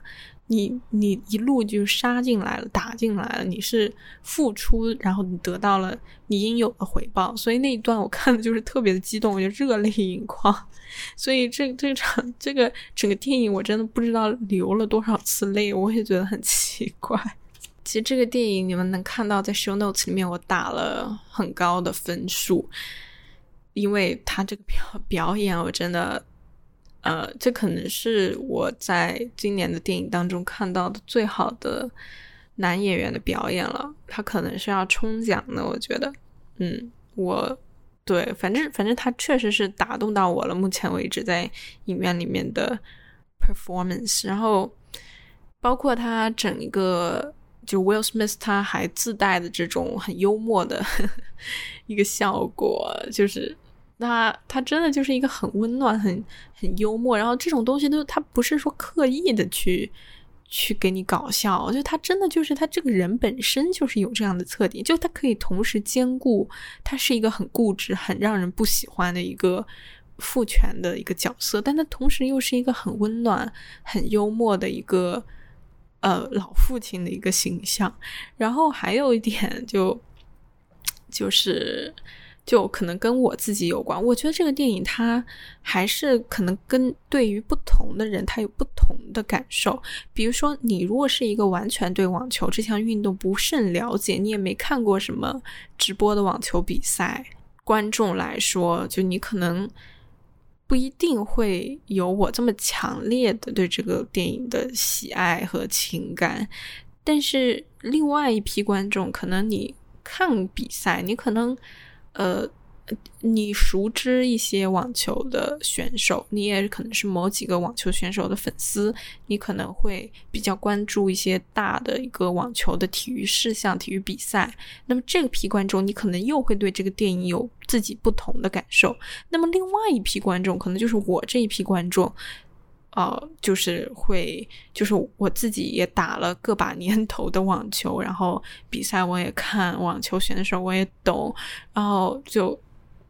你你一路就杀进来了，打进来了，你是付出，然后你得到了你应有的回报，所以那一段我看的就是特别的激动，我就热泪盈眶，所以这这场这个整个电影我真的不知道流了多少次泪，我也觉得很奇怪。其实这个电影你们能看到，在 show notes 里面我打了很高的分数，因为他这个表表演我真的，呃，这可能是我在今年的电影当中看到的最好的男演员的表演了。他可能是要冲奖的，我觉得，嗯，我对，反正反正他确实是打动到我了。目前为止在影院里面的 performance，然后包括他整一个。就 Will Smith 他还自带的这种很幽默的 一个效果，就是他他真的就是一个很温暖、很很幽默，然后这种东西都他不是说刻意的去去给你搞笑，就他真的就是他这个人本身就是有这样的特点，就他可以同时兼顾他是一个很固执、很让人不喜欢的一个父权的一个角色，但他同时又是一个很温暖、很幽默的一个。呃，老父亲的一个形象，然后还有一点就就是就可能跟我自己有关。我觉得这个电影它还是可能跟对于不同的人，他有不同的感受。比如说，你如果是一个完全对网球这项运动不甚了解，你也没看过什么直播的网球比赛，观众来说，就你可能。不一定会有我这么强烈的对这个电影的喜爱和情感，但是另外一批观众，可能你看比赛，你可能呃你熟知一些网球的选手，你也可能是某几个网球选手的粉丝，你可能会比较关注一些大的一个网球的体育事项、体育比赛。那么这个批观众，你可能又会对这个电影有自己不同的感受。那么另外一批观众，可能就是我这一批观众。呃，就是会，就是我自己也打了个把年头的网球，然后比赛我也看，网球选手我也懂，然后就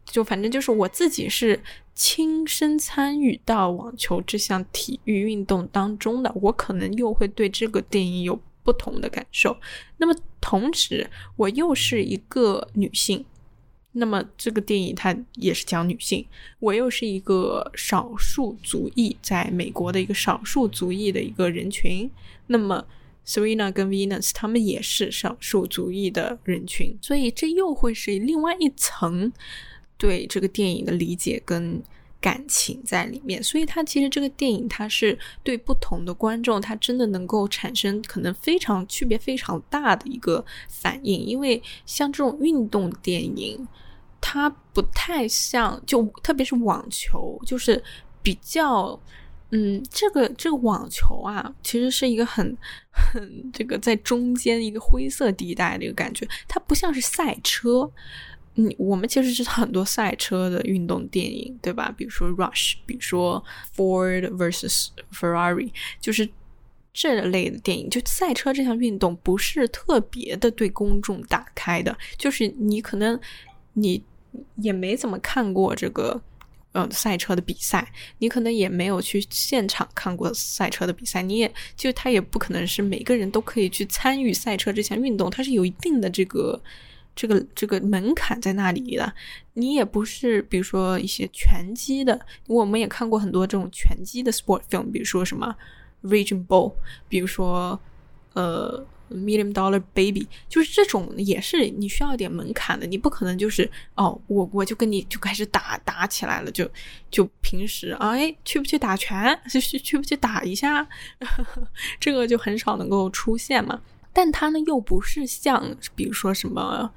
就反正就是我自己是亲身参与到网球这项体育运动当中的，我可能又会对这个电影有不同的感受。那么同时，我又是一个女性。那么这个电影它也是讲女性，我又是一个少数族裔，在美国的一个少数族裔的一个人群。那么 Serena 跟 Venus 他们也是少数族裔的人群，所以这又会是另外一层对这个电影的理解跟。感情在里面，所以它其实这个电影它是对不同的观众，它真的能够产生可能非常区别非常大的一个反应。因为像这种运动电影，它不太像，就特别是网球，就是比较，嗯，这个这个网球啊，其实是一个很很这个在中间一个灰色地带的一个感觉，它不像是赛车。嗯，我们其实知道很多赛车的运动电影，对吧？比如说《Rush》，比如说《Ford vs Ferrari》，就是这类的电影。就赛车这项运动不是特别的对公众打开的，就是你可能你也没怎么看过这个呃赛车的比赛，你可能也没有去现场看过赛车的比赛，你也就他也不可能是每个人都可以去参与赛车这项运动，它是有一定的这个。这个这个门槛在那里的，你也不是，比如说一些拳击的，我们也看过很多这种拳击的 sport film，比如说什么 Raging Bull，比如说呃 Million Dollar Baby，就是这种也是你需要一点门槛的，你不可能就是哦，我我就跟你就开始打打起来了，就就平时哎去不去打拳，去去不去打一下，这个就很少能够出现嘛。但它呢，又不是像比如说什么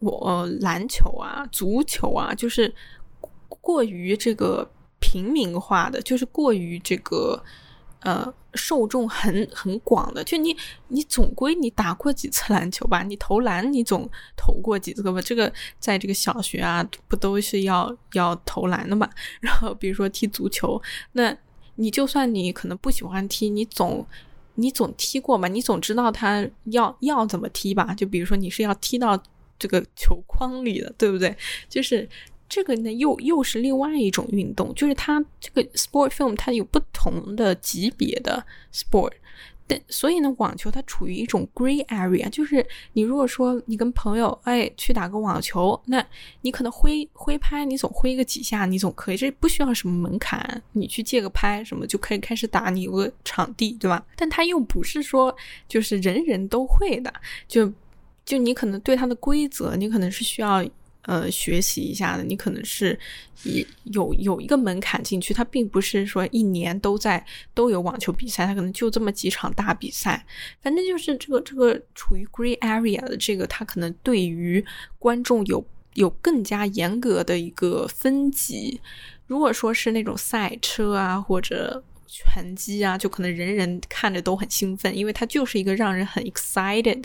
我篮球啊、足球啊，就是过于这个平民化的，就是过于这个呃受众很很广的。就你你总归你打过几次篮球吧？你投篮你总投过几次吧？这个在这个小学啊，不都是要要投篮的嘛？然后比如说踢足球，那你就算你可能不喜欢踢，你总。你总踢过嘛？你总知道他要要怎么踢吧？就比如说你是要踢到这个球框里的，对不对？就是这个呢，又又是另外一种运动，就是它这个 sport film 它有不同的级别的 sport。但所以呢，网球它处于一种 gray area，就是你如果说你跟朋友哎去打个网球，那你可能挥挥拍，你总挥个几下，你总可以，这不需要什么门槛，你去借个拍什么就可以开始打，你有个场地，对吧？但它又不是说就是人人都会的，就就你可能对它的规则，你可能是需要。呃，学习一下的，你可能是有有一个门槛进去，它并不是说一年都在都有网球比赛，它可能就这么几场大比赛，反正就是这个这个处于 gray area 的这个，它可能对于观众有有更加严格的一个分级。如果说是那种赛车啊，或者。拳击啊，就可能人人看着都很兴奋，因为它就是一个让人很 excited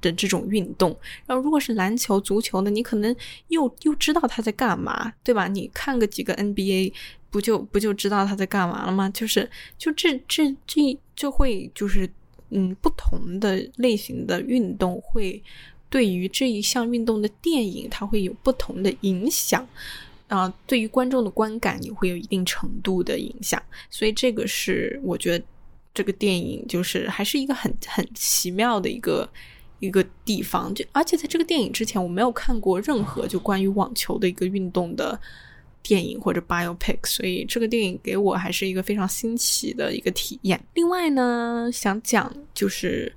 的这种运动。然后，如果是篮球、足球呢，你可能又又知道他在干嘛，对吧？你看个几个 NBA，不就不就知道他在干嘛了吗？就是就这这这就会就是嗯，不同的类型的运动会对于这一项运动的电影，它会有不同的影响。啊，对于观众的观感也会有一定程度的影响，所以这个是我觉得这个电影就是还是一个很很奇妙的一个一个地方。就而且在这个电影之前，我没有看过任何就关于网球的一个运动的电影或者 biopic，所以这个电影给我还是一个非常新奇的一个体验。另外呢，想讲就是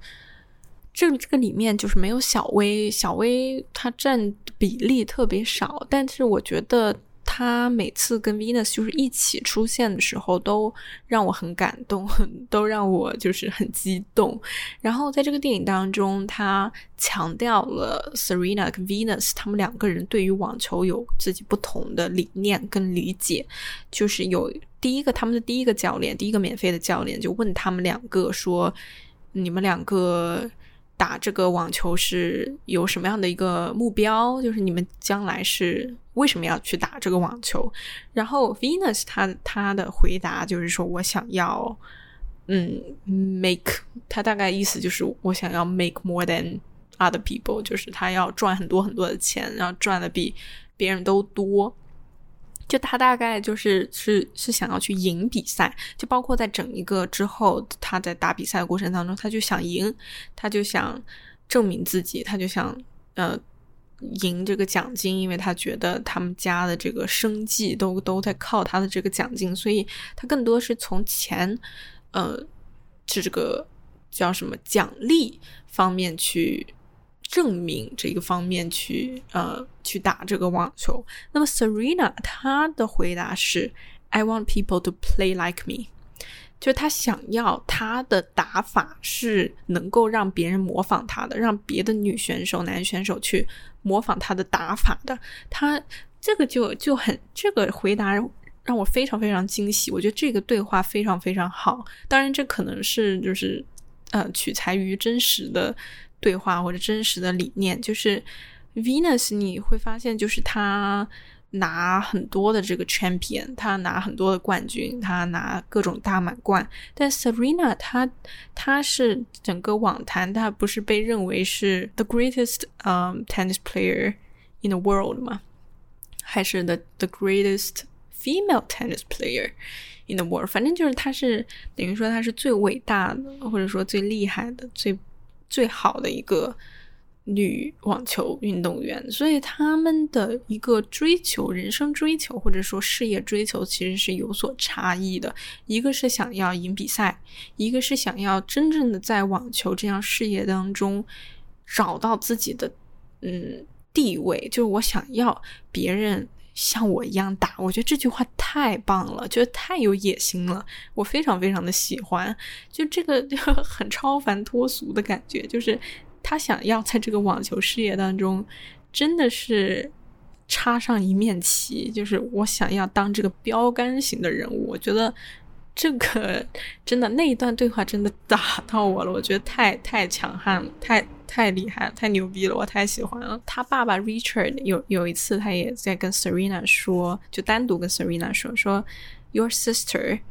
这这个里面就是没有小薇，小薇她占比例特别少，但是我觉得。她每次跟 Venus 就是一起出现的时候，都让我很感动，都让我就是很激动。然后在这个电影当中，他强调了 Serena 跟 Venus 他们两个人对于网球有自己不同的理念跟理解。就是有第一个他们的第一个教练，第一个免费的教练就问他们两个说：“你们两个。”打这个网球是有什么样的一个目标？就是你们将来是为什么要去打这个网球？然后 Venus 他他的回答就是说我想要，嗯，make 他大概意思就是我想要 make more than other people，就是他要赚很多很多的钱，然后赚的比别人都多。就他大概就是是是想要去赢比赛，就包括在整一个之后，他在打比赛的过程当中，他就想赢，他就想证明自己，他就想呃赢这个奖金，因为他觉得他们家的这个生计都都在靠他的这个奖金，所以他更多是从钱呃这个叫什么奖励方面去。证明这个方面去呃去打这个网球。那么 Serena 她的回答是：I want people to play like me，就她想要她的打法是能够让别人模仿她的，让别的女选手、男选手去模仿她的打法的。她这个就就很这个回答让我非常非常惊喜。我觉得这个对话非常非常好。当然，这可能是就是呃取材于真实的。对话或者真实的理念，就是 Venus，你会发现，就是他拿很多的这个 champion，他拿很多的冠军，他拿各种大满贯。但 Serena，他他是整个网坛，他不是被认为是 the greatest um tennis player in the world 吗？还是 the the greatest female tennis player in the world？反正就是他是等于说他是最伟大的，或者说最厉害的，最。最好的一个女网球运动员，所以他们的一个追求、人生追求或者说事业追求其实是有所差异的。一个是想要赢比赛，一个是想要真正的在网球这样事业当中找到自己的嗯地位，就是我想要别人。像我一样打，我觉得这句话太棒了，觉得太有野心了，我非常非常的喜欢。就这个 很超凡脱俗的感觉，就是他想要在这个网球事业当中，真的是插上一面旗，就是我想要当这个标杆型的人物。我觉得这个真的那一段对话真的打到我了，我觉得太太强悍了，太。太厉害了，太牛逼了，我太喜欢了。他爸爸 Richard 有有一次，他也在跟 Serena 说，就单独跟 Serena 说，说 Your sister,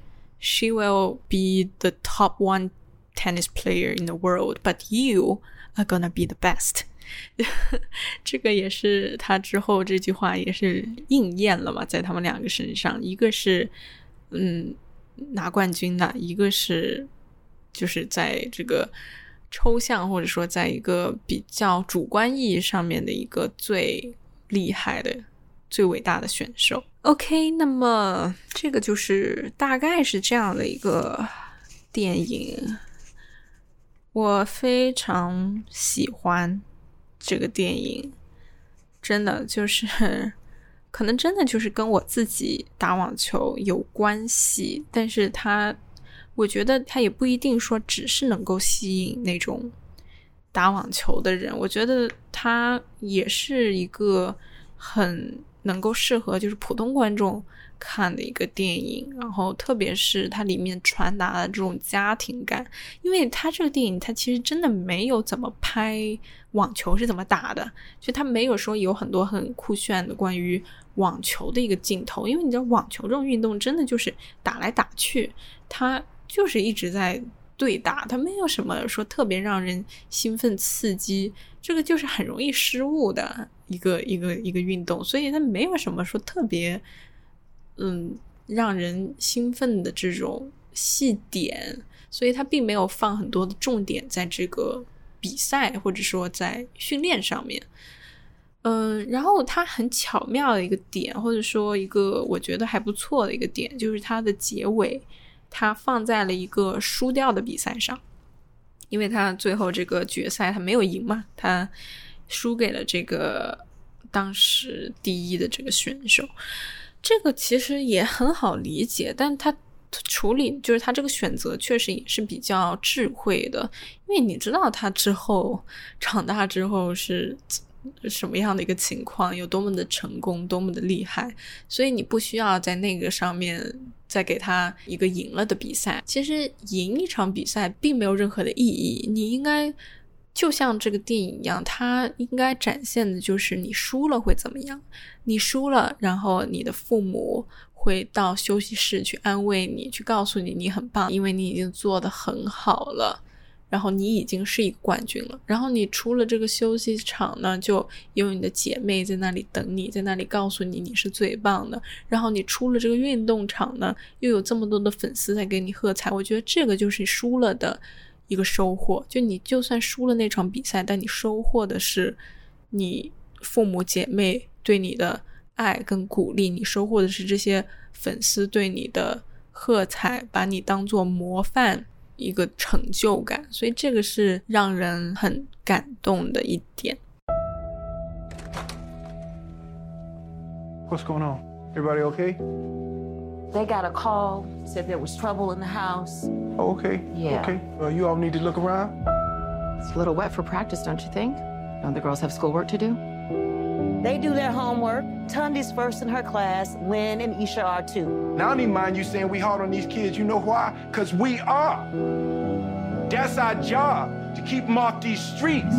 she will be the top one tennis player in the world, but you are gonna be the best。这个也是他之后这句话也是应验了嘛，在他们两个身上，一个是嗯拿冠军的，一个是就是在这个。抽象或者说，在一个比较主观意义上面的一个最厉害的、最伟大的选手。OK，那么这个就是大概是这样的一个电影，我非常喜欢这个电影，真的就是可能真的就是跟我自己打网球有关系，但是它。我觉得他也不一定说只是能够吸引那种打网球的人，我觉得他也是一个很能够适合就是普通观众看的一个电影。然后特别是它里面传达的这种家庭感，因为他这个电影它其实真的没有怎么拍网球是怎么打的，就他没有说有很多很酷炫的关于网球的一个镜头，因为你知道网球这种运动真的就是打来打去，它。就是一直在对打，它没有什么说特别让人兴奋刺激，这个就是很容易失误的一个一个一个运动，所以它没有什么说特别，嗯，让人兴奋的这种细点，所以他并没有放很多的重点在这个比赛或者说在训练上面，嗯，然后他很巧妙的一个点，或者说一个我觉得还不错的一个点，就是它的结尾。他放在了一个输掉的比赛上，因为他最后这个决赛他没有赢嘛，他输给了这个当时第一的这个选手。这个其实也很好理解，但他处理就是他这个选择确实也是比较智慧的，因为你知道他之后长大之后是什么样的一个情况，有多么的成功，多么的厉害，所以你不需要在那个上面再给他一个赢了的比赛。其实赢一场比赛并没有任何的意义，你应该。就像这个电影一样，它应该展现的就是你输了会怎么样？你输了，然后你的父母会到休息室去安慰你，去告诉你你很棒，因为你已经做得很好了，然后你已经是一个冠军了。然后你出了这个休息场呢，就有你的姐妹在那里等你，在那里告诉你你是最棒的。然后你出了这个运动场呢，又有这么多的粉丝在给你喝彩。我觉得这个就是输了的。一个收获，就你就算输了那场比赛，但你收获的是你父母姐妹对你的爱跟鼓励，你收获的是这些粉丝对你的喝彩，把你当做模范，一个成就感，所以这个是让人很感动的一点。What's going on? Everybody okay? They got a call, said there was trouble in the house. Oh, okay. Yeah. Okay. Uh, you all need to look around. It's a little wet for practice, don't you think? Don't the girls have schoolwork to do? They do their homework. Tundi's first in her class. Lynn and Isha are too. Now, I don't even mind you saying we hard on these kids. You know why? Because we are. That's our job, to keep them off these streets.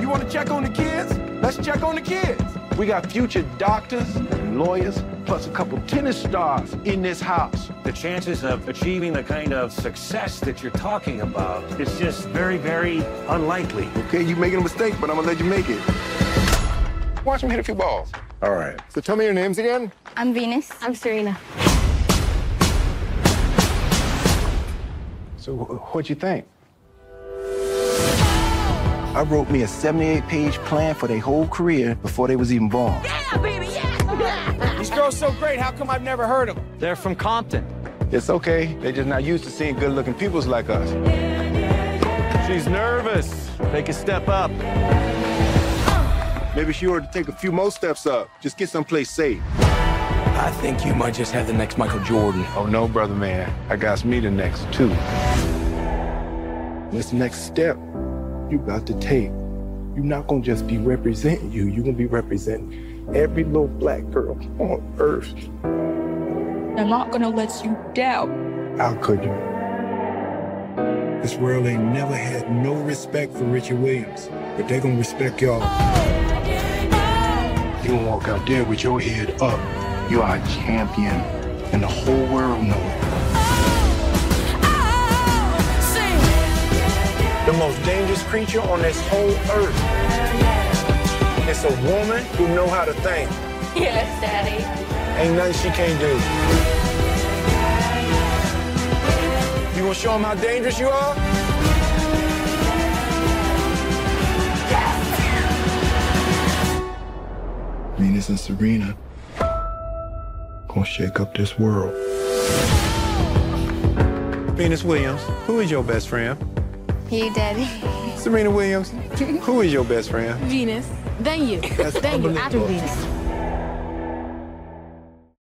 You want to check on the kids? Let's check on the kids. We got future doctors and lawyers plus a couple tennis stars in this house. The chances of achieving the kind of success that you're talking about is just very, very unlikely. Okay, you're making a mistake, but I'm gonna let you make it. Watch him hit a few balls. All right. So tell me your names again. I'm Venus. I'm Serena. So what'd you think? I wrote me a 78-page plan for their whole career before they was even born. Yeah, baby, yeah! These girls so great, how come I've never heard of them? They're from Compton. It's okay. They're just not used to seeing good-looking peoples like us. She's nervous. Take a step up. Maybe she ought to take a few more steps up. Just get someplace safe. I think you might just have the next Michael Jordan. Oh, no, brother man. I got me the next, too. This next step you got to take. You're not gonna just be representing you, you're gonna be representing every little black girl on earth. I'm not gonna let you down. How could you? This world ain't never had no respect for Richard Williams, but they gonna respect y'all. You gonna walk out there with your head up. You are a champion, and the whole world know it. the most dangerous creature on this whole earth. It's a woman who know how to think. Yes, Daddy. Ain't nothing she can't do. You gonna show them how dangerous you are? Venus and Serena gonna shake up this world. Venus Williams, who is your best friend? You, Daddy. Serena Williams, who is your best friend? Venus. Then you. That's then you. After. Venus.